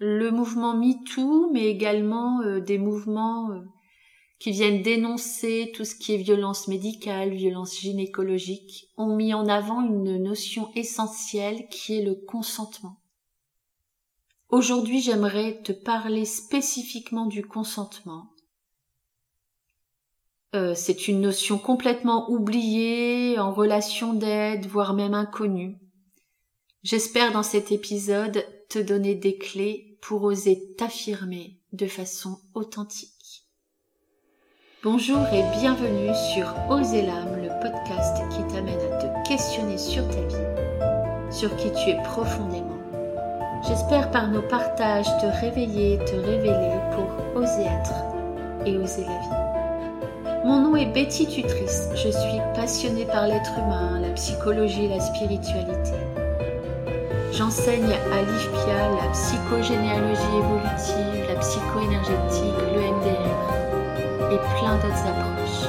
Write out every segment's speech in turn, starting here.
le mouvement MeToo, mais également euh, des mouvements euh, qui viennent dénoncer tout ce qui est violence médicale, violence gynécologique, ont mis en avant une notion essentielle qui est le consentement. Aujourd'hui, j'aimerais te parler spécifiquement du consentement. Euh, c'est une notion complètement oubliée, en relation d'aide, voire même inconnue. J'espère dans cet épisode te donner des clés pour oser t'affirmer de façon authentique. Bonjour et bienvenue sur Oser l'âme, le podcast qui t'amène à te questionner sur ta vie, sur qui tu es profondément. J'espère par nos partages te réveiller, te révéler pour oser être et oser la vie. Mon nom est Betty Tutrice, je suis passionnée par l'être humain, la psychologie et la spiritualité. J'enseigne à l'IFPIA la psychogénéalogie évolutive, la psychoénergétique, le MDR et plein d'autres approches.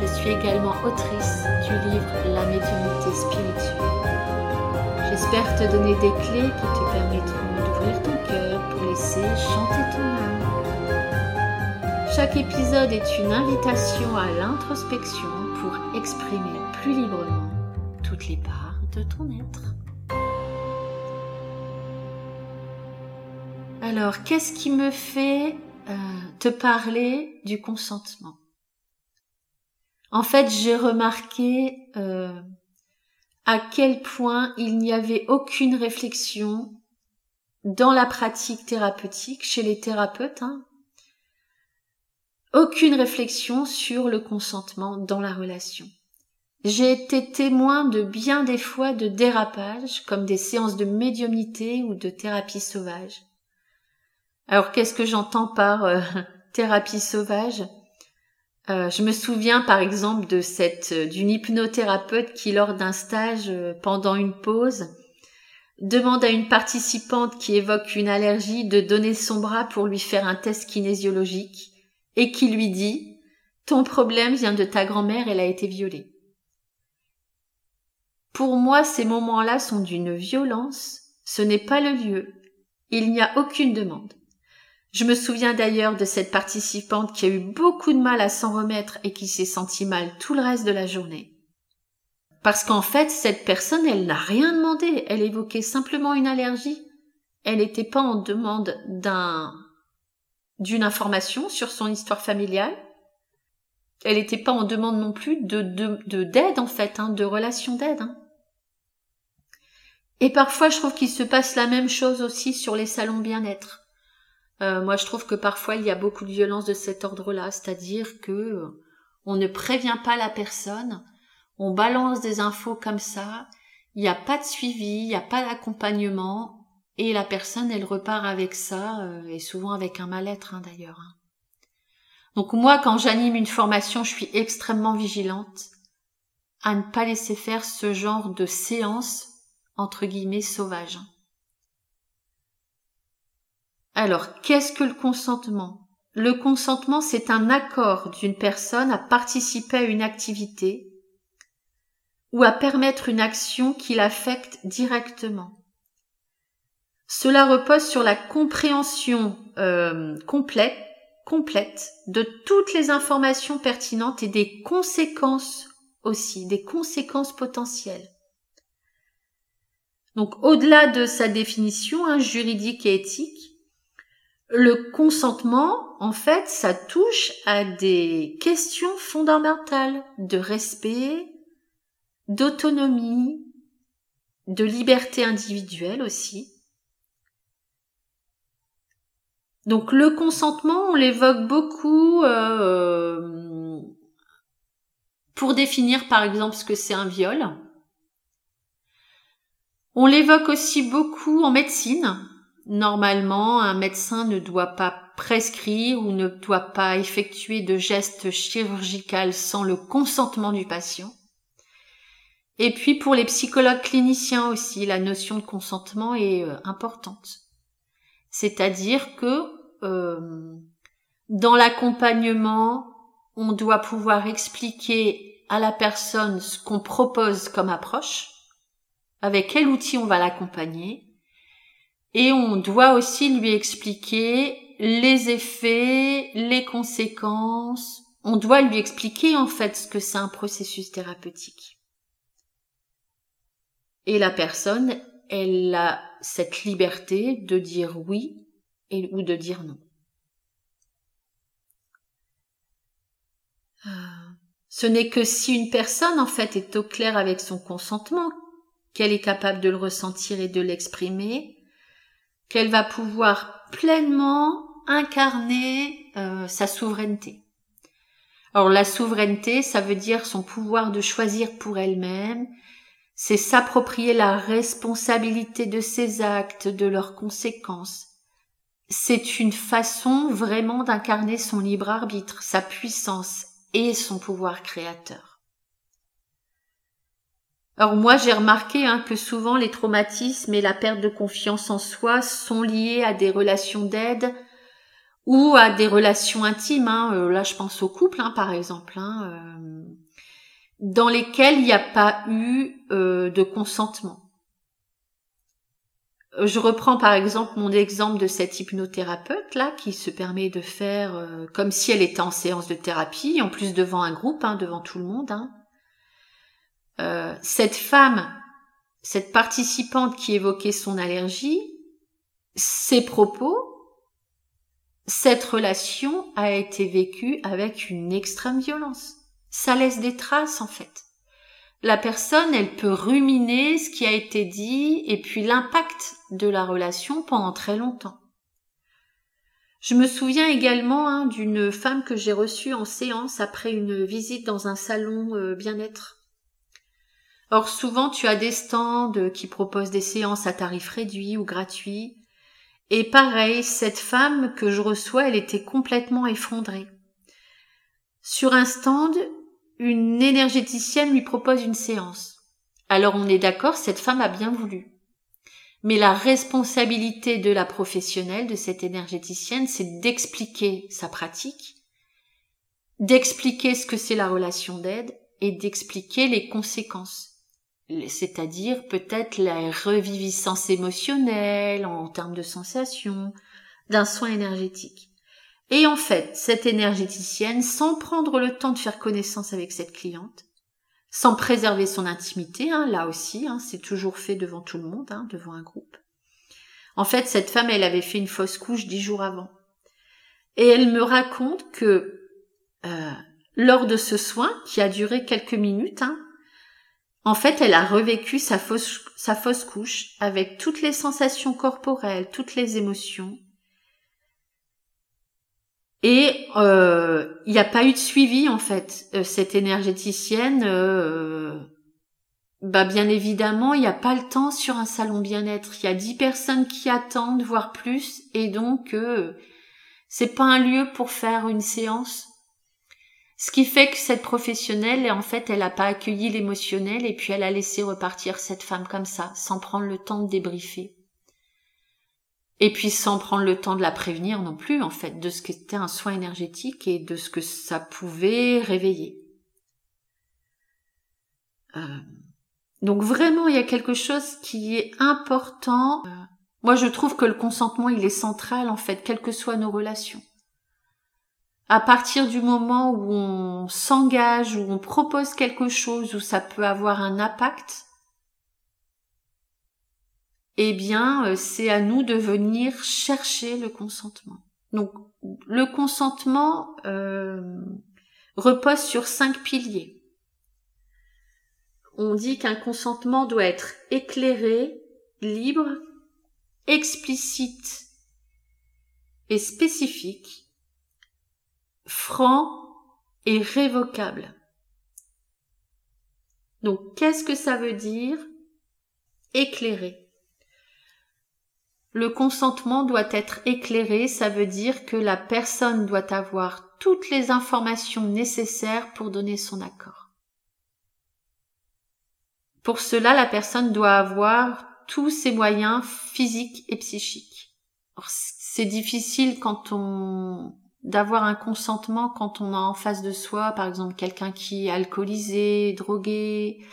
Je suis également autrice du livre La médiumnité spirituelle. J'espère te donner des clés qui te permettront d'ouvrir ton cœur pour laisser chanter ton âme. Chaque épisode est une invitation à l'introspection pour exprimer plus librement toutes les parts de ton être. Alors, qu'est-ce qui me fait euh, te parler du consentement? En fait, j'ai remarqué euh, à quel point il n'y avait aucune réflexion dans la pratique thérapeutique chez les thérapeutes, hein, aucune réflexion sur le consentement dans la relation. J'ai été témoin de bien des fois de dérapages, comme des séances de médiumnité ou de thérapie sauvage. Alors qu'est-ce que j'entends par euh, thérapie sauvage? Euh, Je me souviens par exemple de cette euh, d'une hypnothérapeute qui lors d'un stage pendant une pause demande à une participante qui évoque une allergie de donner son bras pour lui faire un test kinésiologique et qui lui dit ton problème vient de ta grand-mère, elle a été violée. Pour moi, ces moments-là sont d'une violence, ce n'est pas le lieu, il n'y a aucune demande. Je me souviens d'ailleurs de cette participante qui a eu beaucoup de mal à s'en remettre et qui s'est sentie mal tout le reste de la journée. Parce qu'en fait, cette personne, elle n'a rien demandé, elle évoquait simplement une allergie. Elle n'était pas en demande d'un, d'une information sur son histoire familiale. Elle n'était pas en demande non plus de, de, d'aide, en fait, hein, de relation d'aide. Hein. Et parfois, je trouve qu'il se passe la même chose aussi sur les salons bien-être. Euh, moi, je trouve que parfois il y a beaucoup de violence de cet ordre-là, c'est-à-dire que euh, on ne prévient pas la personne, on balance des infos comme ça, il n'y a pas de suivi, il n'y a pas d'accompagnement, et la personne, elle repart avec ça, euh, et souvent avec un mal-être hein, d'ailleurs. Hein. Donc moi, quand j'anime une formation, je suis extrêmement vigilante à ne pas laisser faire ce genre de séance entre guillemets sauvage. Alors, qu'est-ce que le consentement? Le consentement, c'est un accord d'une personne à participer à une activité ou à permettre une action qui l'affecte directement. Cela repose sur la compréhension euh, complète, complète de toutes les informations pertinentes et des conséquences aussi, des conséquences potentielles. Donc au-delà de sa définition hein, juridique et éthique, le consentement, en fait, ça touche à des questions fondamentales de respect, d'autonomie, de liberté individuelle aussi. Donc le consentement, on l'évoque beaucoup euh, pour définir par exemple ce que c'est un viol. On l'évoque aussi beaucoup en médecine Normalement, un médecin ne doit pas prescrire ou ne doit pas effectuer de gestes chirurgicaux sans le consentement du patient. Et puis pour les psychologues cliniciens aussi, la notion de consentement est euh, importante. C'est-à-dire que euh, dans l'accompagnement, on doit pouvoir expliquer à la personne ce qu'on propose comme approche, avec quel outil on va l'accompagner, Et on doit aussi lui expliquer les effets, les conséquences. On doit lui expliquer en fait ce que c'est un processus thérapeutique. Et la personne, elle a cette liberté de dire oui ou de dire non. Ah. Ce n'est que si une personne en fait est au clair avec son consentement qu'elle est capable de le ressentir et de l'exprimer, qu'elle va pouvoir pleinement incarner euh, sa souveraineté. Alors la souveraineté, ça veut dire son pouvoir de choisir pour elle-même, c'est s'approprier la responsabilité de ses actes, de leurs conséquences. C'est une façon vraiment d'incarner son libre arbitre, sa puissance et son pouvoir créateur. Alors moi j'ai remarqué hein, que souvent les traumatismes et la perte de confiance en soi sont liés à des relations d'aide ou à des relations intimes. Hein. Euh, là je pense au couple hein, par exemple. Euh, dans lesquels il n'y a pas eu euh, de consentement. Je reprends par exemple mon exemple de cette hypnothérapeute là qui se permet de faire comme si elle était en séance de thérapie, en plus devant un groupe, hein, devant tout le monde. Hein. Euh, cette femme, cette participante qui évoquait son allergie, ses propos, cette relation a été vécue avec une extrême violence ça laisse des traces en fait. La personne, elle peut ruminer ce qui a été dit et puis l'impact de la relation pendant très longtemps. Je me souviens également hein, d'une femme que j'ai reçue en séance après une visite dans un salon euh, bien-être. Or souvent tu as des stands qui proposent des séances à tarif réduit ou gratuit. Et pareil, cette femme que je reçois, elle était complètement effondrée. Sur un stand, une énergéticienne lui propose une séance. Alors on est d'accord, cette femme a bien voulu. Mais la responsabilité de la professionnelle, de cette énergéticienne, c'est d'expliquer sa pratique, d'expliquer ce que c'est la relation d'aide et d'expliquer les conséquences. C'est-à-dire peut-être la reviviscence émotionnelle en termes de sensations d'un soin énergétique. Et en fait, cette énergéticienne, sans prendre le temps de faire connaissance avec cette cliente, sans préserver son intimité, hein, là aussi, hein, c'est toujours fait devant tout le monde, hein, devant un groupe. En fait, cette femme, elle avait fait une fausse couche dix jours avant. Et elle me raconte que euh, lors de ce soin, qui a duré quelques minutes, en fait, elle a revécu sa fausse, couche avec toutes les sensations corporelles, toutes les émotions, et euh, il n'y a pas eu de suivi en fait. Euh, cette énergéticienne, euh, bah bien évidemment, il n'y a pas le temps sur un salon bien-être. Il y a dix personnes qui attendent, voire plus, et donc c'est pas un lieu pour faire une séance. Ce qui fait que cette professionnelle, en fait, elle n'a pas accueilli l'émotionnel et puis elle a laissé repartir cette femme comme ça, sans prendre le temps de débriefer. Et puis sans prendre le temps de la prévenir non plus, en fait, de ce qu'était un soin énergétique et de ce que ça pouvait réveiller. Euh, donc vraiment, il y a quelque chose qui est important. Euh, moi, je trouve que le consentement, il est central, en fait, quelles que soient nos relations. À partir du moment où on s'engage, où on propose quelque chose, où ça peut avoir un impact, eh bien, euh, c'est à nous de venir chercher le consentement. Donc, le consentement euh, repose sur cinq piliers. On dit qu'un consentement doit être éclairé, libre, explicite et spécifique, franc et révocable. Donc, qu'est-ce que ça veut dire éclairé? Le consentement doit être éclairé, ça veut dire que la personne doit avoir toutes les informations nécessaires pour donner son accord. Pour cela, la personne doit avoir tous ses moyens physiques et psychiques. C'est difficile quand on d'avoir un consentement quand on a en face de soi, par exemple, quelqu'un qui est alcoolisé, drogué,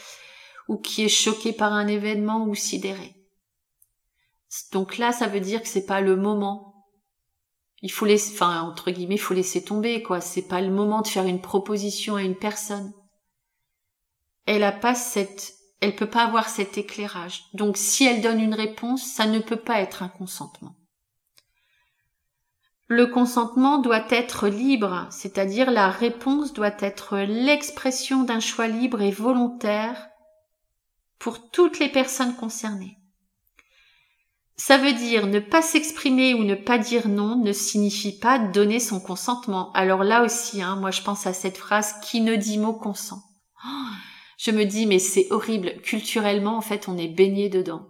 ou qui est choqué par un événement ou sidéré Donc là, ça veut dire que c'est pas le moment. Il faut laisser, enfin, entre guillemets, il faut laisser tomber, quoi. C'est pas le moment de faire une proposition à une personne. Elle a pas cette, elle peut pas avoir cet éclairage. Donc si elle donne une réponse, ça ne peut pas être un consentement. Le consentement doit être libre, c'est-à-dire la réponse doit être l'expression d'un choix libre et volontaire pour toutes les personnes concernées. Ça veut dire ne pas s'exprimer ou ne pas dire non ne signifie pas donner son consentement. Alors là aussi, hein, moi je pense à cette phrase qui ne dit mot consent. Oh, je me dis mais c'est horrible. Culturellement en fait on est baigné dedans.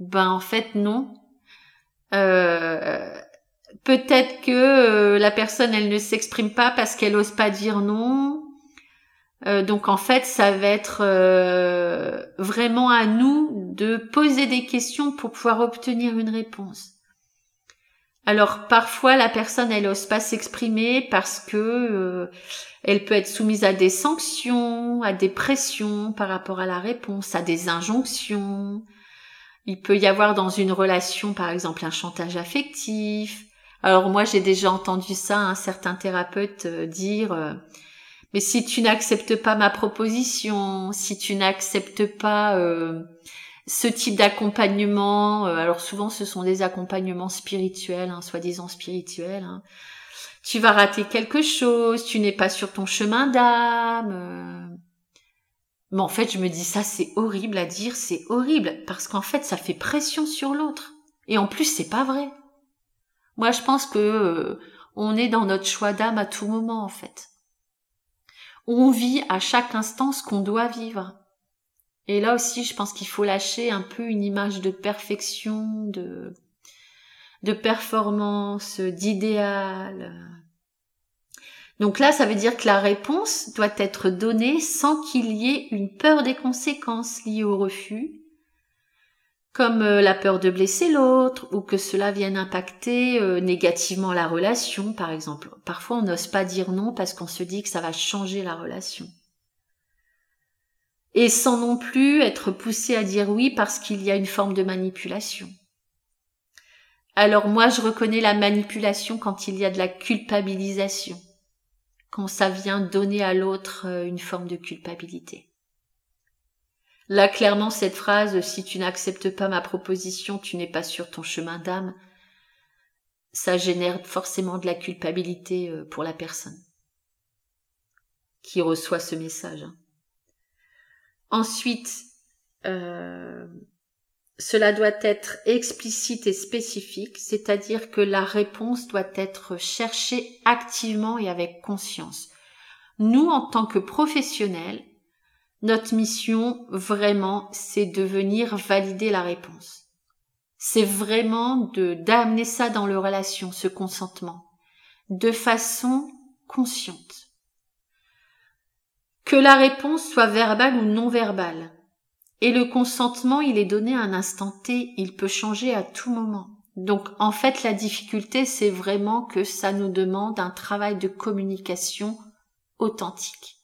Ben en fait non. Euh, peut-être que euh, la personne elle ne s'exprime pas parce qu'elle ose pas dire non. Euh, donc en fait, ça va être euh, vraiment à nous de poser des questions pour pouvoir obtenir une réponse. Alors parfois la personne elle ose pas s'exprimer parce que elle peut être soumise à des sanctions, à des pressions par rapport à la réponse, à des injonctions. Il peut y avoir dans une relation par exemple un chantage affectif, alors moi j'ai déjà entendu ça, un certain thérapeute euh, dire euh, mais si tu n'acceptes pas ma proposition, si tu n'acceptes pas euh, ce type d'accompagnement, alors souvent ce sont des accompagnements spirituels, hein, soi-disant spirituels, hein, tu vas rater quelque chose, tu n'es pas sur ton chemin d'âme. Mais en fait, je me dis ça, c'est horrible à dire, c'est horrible parce qu'en fait, ça fait pression sur l'autre. Et en plus, c'est pas vrai. Moi, je pense que euh, on est dans notre choix d'âme à tout moment, en fait. On vit à chaque instant ce qu'on doit vivre. Et là aussi, je pense qu'il faut lâcher un peu une image de perfection, de, de performance, d'idéal. Donc là, ça veut dire que la réponse doit être donnée sans qu'il y ait une peur des conséquences liées au refus, comme euh, la peur de blesser l'autre ou que cela vienne impacter euh, négativement la relation, par exemple. Parfois, on n'ose pas dire non parce qu'on se dit que ça va changer la relation. Et sans non plus être poussé à dire oui parce qu'il y a une forme de manipulation. Alors moi, je reconnais la manipulation quand il y a de la culpabilisation, quand ça vient donner à l'autre euh, une forme de culpabilité. Là, clairement, cette phrase, si tu n'acceptes pas ma proposition, tu n'es pas sur ton chemin d'âme, ça génère forcément de la culpabilité euh, pour la personne qui reçoit ce message. Hein. Ensuite, euh, cela doit être explicite et spécifique, c'est-à-dire que la réponse doit être cherchée activement et avec conscience. Nous, en tant que professionnels, notre mission, vraiment, c'est de venir valider la réponse. C'est vraiment de d'amener ça dans le relation, ce consentement, de façon consciente. Que la réponse soit verbale ou non verbale. Et le consentement, il est donné à un instant T, il peut changer à tout moment. Donc en fait, la difficulté, c'est vraiment que ça nous demande un travail de communication authentique.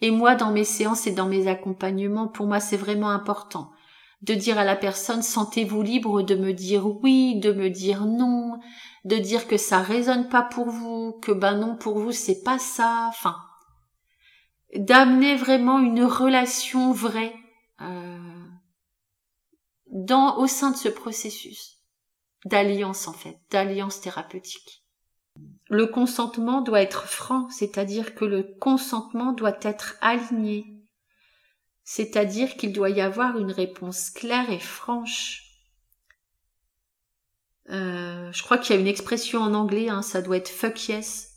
Et moi, dans mes séances et dans mes accompagnements, pour moi, c'est vraiment important de dire à la personne, sentez-vous libre de me dire oui, de me dire non, de dire que ça résonne pas pour vous, que ben non, pour vous, c'est pas ça, enfin, d'amener vraiment une relation vraie euh, dans au sein de ce processus d'alliance en fait, d'alliance thérapeutique. Le consentement doit être franc, c'est-à-dire que le consentement doit être aligné, c'est-à-dire qu'il doit y avoir une réponse claire et franche. Euh, je crois qu'il y a une expression en anglais, hein, ça doit être fuck yes.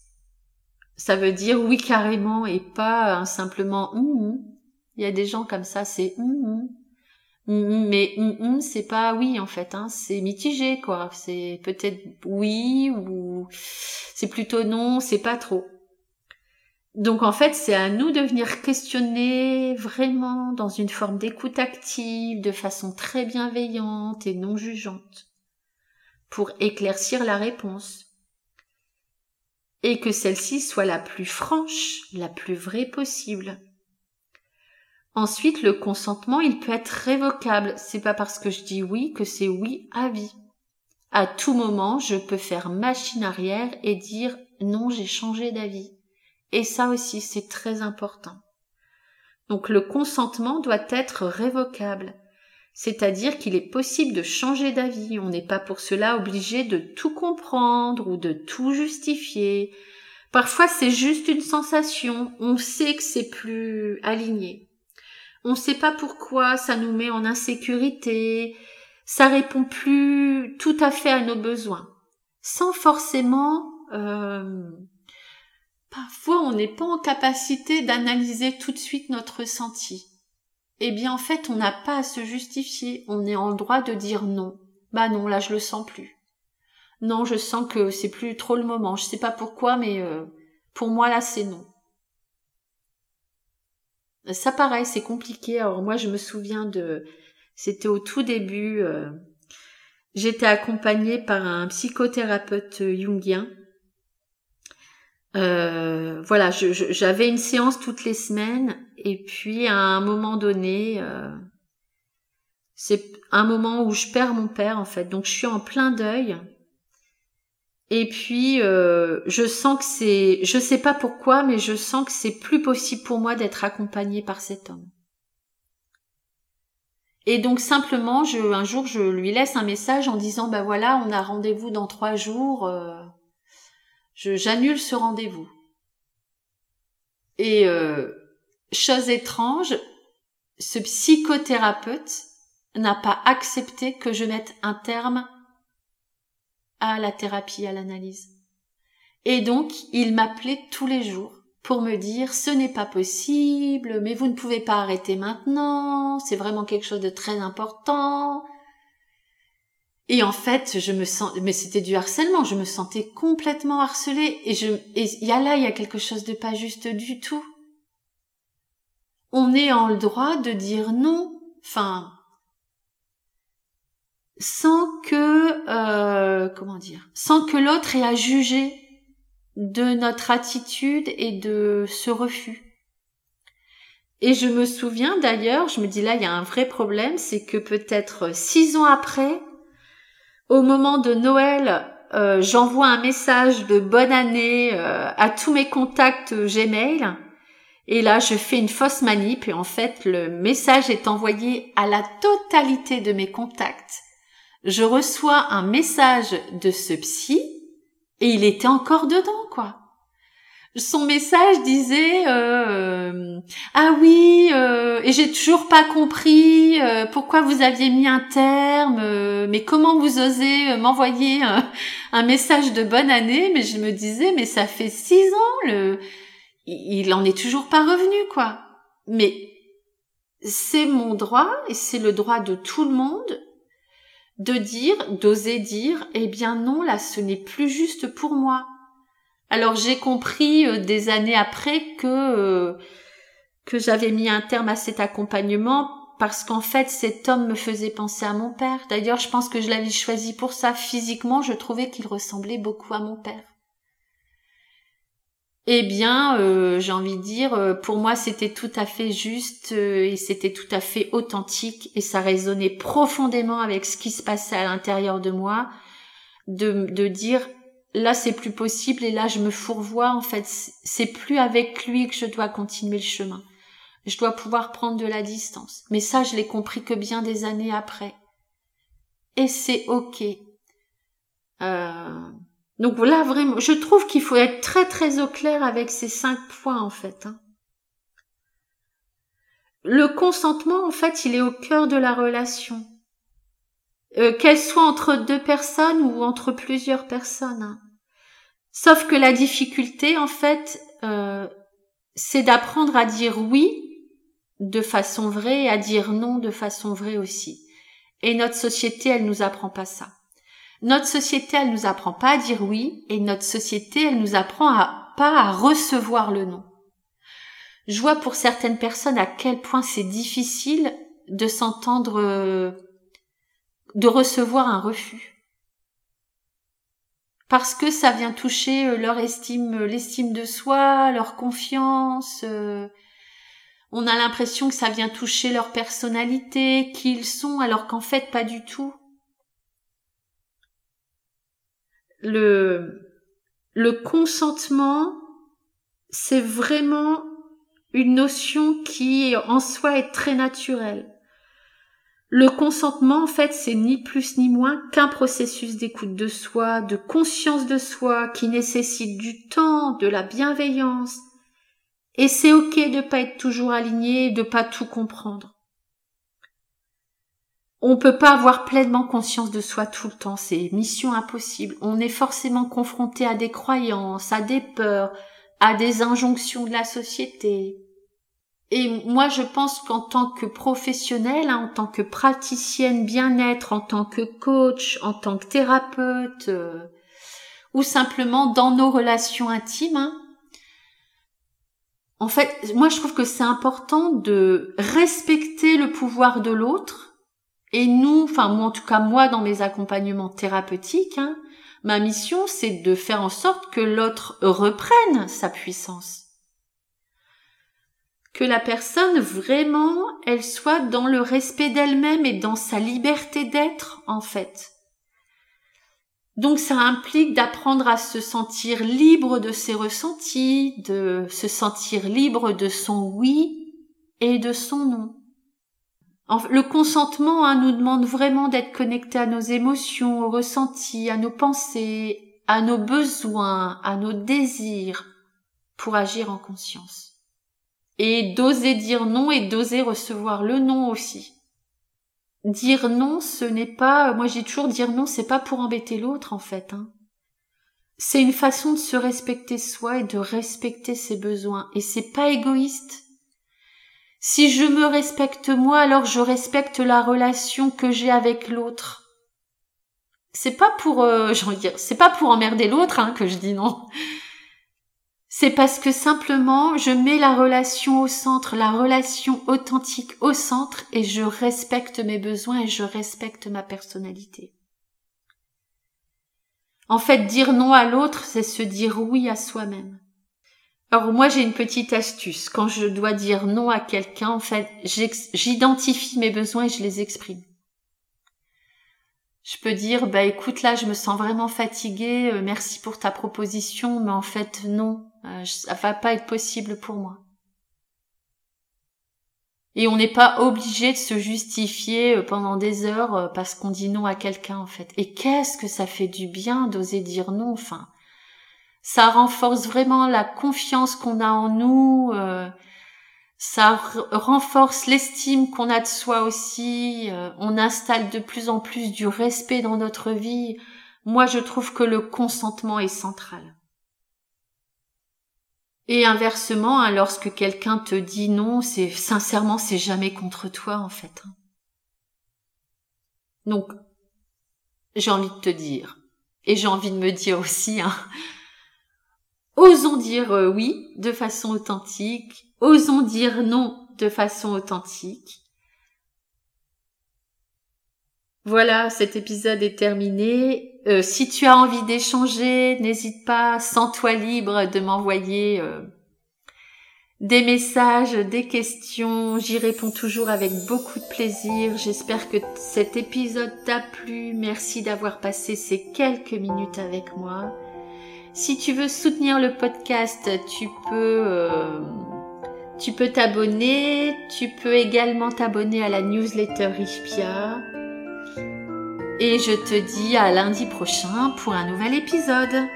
Ça veut dire oui carrément et pas hein, simplement hum, Il y a des gens comme ça, c'est hum, mais c'est pas oui en fait, hein, c'est mitigé quoi. C'est peut-être oui ou c'est plutôt non, c'est pas trop. Donc en fait, c'est à nous de venir questionner vraiment dans une forme d'écoute active, de façon très bienveillante et non jugeante, pour éclaircir la réponse. Et que celle-ci soit la plus franche, la plus vraie possible. Ensuite, le consentement, il peut être révocable. C'est pas parce que je dis oui que c'est oui à vie. À tout moment, je peux faire machine arrière et dire non, j'ai changé d'avis. Et ça aussi, c'est très important. Donc le consentement doit être révocable. C'est-à-dire qu'il est possible de changer d'avis. On n'est pas pour cela obligé de tout comprendre ou de tout justifier. Parfois c'est juste une sensation. On sait que c'est plus aligné. On ne sait pas pourquoi ça nous met en insécurité. Ça répond plus tout à fait à nos besoins. Sans forcément euh, Parfois, on n'est pas en capacité d'analyser tout de suite notre ressenti. Eh bien, en fait, on n'a pas à se justifier. On est en droit de dire non. Bah non, là, je le sens plus. Non, je sens que c'est plus trop le moment. Je sais pas pourquoi, mais euh, pour moi, là, c'est non. Ça paraît, c'est compliqué. Alors moi, je me souviens de, c'était au tout début. Euh, j'étais accompagnée par un psychothérapeute jungien euh, voilà, j'avais une séance toutes les semaines et puis à un moment donné, euh, c'est un moment où je perds mon père en fait, donc je suis en plein deuil. Et puis euh, je sens que c'est, je sais pas pourquoi, mais je sens que c'est plus possible pour moi d'être accompagnée par cet homme. Et donc simplement, je, un jour, je lui laisse un message en disant, ben voilà, on a rendez-vous dans trois jours. Euh, j'annule ce rendez-vous. Et euh, chose étrange, ce psychothérapeute n'a pas accepté que je mette un terme à la thérapie, à l'analyse. Et donc, il m'appelait tous les jours pour me dire ce n'est pas possible, mais vous ne pouvez pas arrêter maintenant, c'est vraiment quelque chose de très important, et en fait, je me sens, mais c'était du harcèlement, je me sentais complètement harcelée et je, et y a là, il y a quelque chose de pas juste du tout. On est en le droit de dire non, enfin, sans que, euh, comment dire, sans que l'autre ait à juger de notre attitude et de ce refus. Et je me souviens d'ailleurs, je me dis là, il y a un vrai problème, c'est que peut-être six ans après, au moment de Noël, euh, j'envoie un message de bonne année euh, à tous mes contacts Gmail. Et là, je fais une fausse manip et en fait, le message est envoyé à la totalité de mes contacts. Je reçois un message de ce psy et il était encore dedans, quoi. Son message disait euh, ah oui euh, et j'ai toujours pas compris euh, pourquoi vous aviez mis un terme mais comment vous osez m'envoyer un, message de bonne année? Mais je me disais mais ça fait six ans le il en est toujours pas revenu quoi. Mais c'est mon droit et c'est le droit de tout le monde de dire d'oser dire eh bien non là ce n'est plus juste pour moi alors j'ai compris euh, des années après que euh, que j'avais mis un terme à cet accompagnement parce qu'en fait cet homme me faisait penser à mon père. D'ailleurs, je pense que je l'avais choisi pour ça. Physiquement, je trouvais qu'il ressemblait beaucoup à mon père. Eh bien, euh, j'ai envie de dire, pour moi, c'était tout à fait juste et c'était tout à fait authentique et ça résonnait profondément avec ce qui se passait à l'intérieur de moi, de, de dire là c'est plus possible et là je me fourvoie en fait c'est plus avec lui que je dois continuer le chemin. Je dois pouvoir prendre de la distance. Mais ça je l'ai compris que bien des années après. Et c'est ok. Euh... donc là vraiment je trouve qu'il faut être très très au clair avec ces cinq points en fait hein. le consentement en fait il est au cœur de la relation euh, qu'elle soit entre deux personnes ou entre plusieurs personnes. Hein. Sauf que la difficulté, en fait, euh, c'est d'apprendre à dire oui de façon vraie et à dire non de façon vraie aussi. Et notre société, elle nous apprend pas ça. Notre société, elle nous apprend pas à dire oui, et notre société, elle nous apprend à, pas à recevoir le non. Je vois pour certaines personnes à quel point c'est difficile de s'entendre euh, de recevoir un refus. Parce que ça vient toucher euh, leur estime, euh, l'estime de soi, leur confiance. On a l'impression que ça vient toucher leur personnalité, qui ils sont, alors qu'en fait pas du tout. Le, consentement, c'est vraiment une notion qui en soi est très naturelle. Le consentement, en fait, c'est ni plus ni moins qu'un processus d'écoute de soi, de conscience de soi, qui nécessite du temps, de la bienveillance. Et c'est ok de pas être toujours aligné, de pas tout comprendre. On peut pas avoir pleinement conscience de soi tout le temps, c'est mission impossible. On est forcément confronté à des croyances, à des peurs, à des injonctions de la société. Et moi, je pense qu'en tant que professionnelle, hein, en tant que praticienne bien-être, en tant que coach, en tant que thérapeute, euh, ou simplement dans nos relations intimes, hein, en fait, moi, je trouve que c'est important de respecter le pouvoir de l'autre. Et nous, enfin moi, en tout cas moi, dans mes accompagnements thérapeutiques, hein, ma mission, c'est de faire en sorte que l'autre reprenne sa puissance que la personne vraiment, elle soit dans le respect d'elle-même et dans sa liberté d'être, en fait. Donc ça implique d'apprendre à se sentir libre de ses ressentis, de se sentir libre de son oui et de son non. Le consentement hein, nous demande vraiment d'être connecté à nos émotions, aux ressentis, à nos pensées, à nos besoins, à nos désirs pour agir en conscience et d'oser dire non et d'oser recevoir le non aussi. Dire non, ce n'est pas, moi j'ai toujours dire non, c'est pas pour embêter l'autre en fait. Hein. C'est une façon de se respecter soi et de respecter ses besoins. Et c'est pas égoïste. Si je me respecte moi, alors je respecte la relation que j'ai avec l'autre. C'est pas pour, euh, dire, c'est pas pour emmerder l'autre hein, que je dis non c'est parce que simplement je mets la relation au centre, la relation authentique au centre et je respecte mes besoins et je respecte ma personnalité. En fait, dire non à l'autre, c'est se dire oui à soi-même. Alors moi j'ai une petite astuce. Quand je dois dire non à quelqu'un, en fait, j'identifie mes besoins et je les exprime. Je peux dire, bah écoute là, je me sens vraiment fatiguée, euh, merci pour ta proposition, mais en fait non, euh, ça va pas être possible pour moi. Et on n'est pas obligé de se justifier euh, pendant des heures parce qu'on dit non à quelqu'un en fait. Et qu'est-ce que ça fait du bien d'oser dire non enfin. Ça renforce vraiment la confiance qu'on a en nous, ça renforce l'estime qu'on a de soi aussi, on installe de plus en plus du respect dans notre vie. Moi je trouve que le consentement est central. Et inversement, hein, lorsque quelqu'un te dit non, c'est sincèrement, c'est jamais contre toi en fait. Hein. Donc, j'ai envie de te dire, et j'ai envie de me dire aussi, hein, osons dire euh, oui de façon authentique, osons dire non de façon authentique. Voilà, cet épisode est terminé. Euh, si tu as envie d'échanger, n'hésite pas, sens-toi libre de m'envoyer euh, des messages, des questions. J'y réponds toujours avec beaucoup de plaisir. J'espère que cet épisode t'a plu. Merci d'avoir passé ces quelques minutes avec moi. Si tu veux soutenir le podcast, tu peux euh, tu t'abonner. Tu peux également t'abonner à la newsletter Richpia. Et je te dis à lundi prochain pour un nouvel épisode.